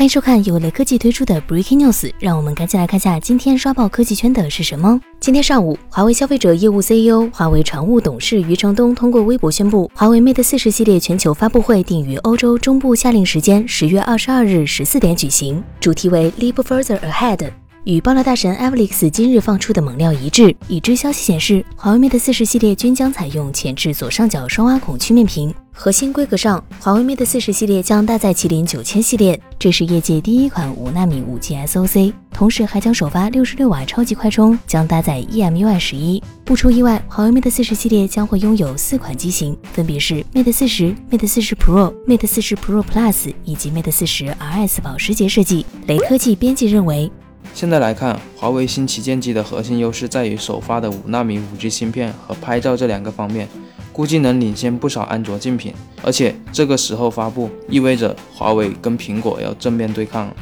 欢迎收看由雷科技推出的 Breaking News，让我们赶紧来看下今天刷爆科技圈的是什么。今天上午，华为消费者业务 CEO、华为常务董事余承东通过微博宣布，华为 Mate 四十系列全球发布会定于欧洲中部夏令时间十月二十二日十四点举行，主题为 Leap Further Ahead。与爆料大神 Alex 今日放出的猛料一致，已知消息显示，华为 Mate 四十系列均将采用前置左上角双挖孔曲面屏。核心规格上，华为 Mate 四十系列将搭载麒麟九千系列，这是业界第一款五纳米五 G SoC，同时还将首发六十六瓦超级快充，将搭载 EMUI 十一。不出意外，华为 Mate 四十系列将会拥有四款机型，分别是 Mate 四十、Mate 四十 Pro、Mate 四十 Pro Plus 以及 Mate 四十 RS 保时捷设计。雷科技编辑认为。现在来看，华为新旗舰机的核心优势在于首发的五纳米五 G 芯片和拍照这两个方面，估计能领先不少安卓竞品。而且这个时候发布，意味着华为跟苹果要正面对抗了。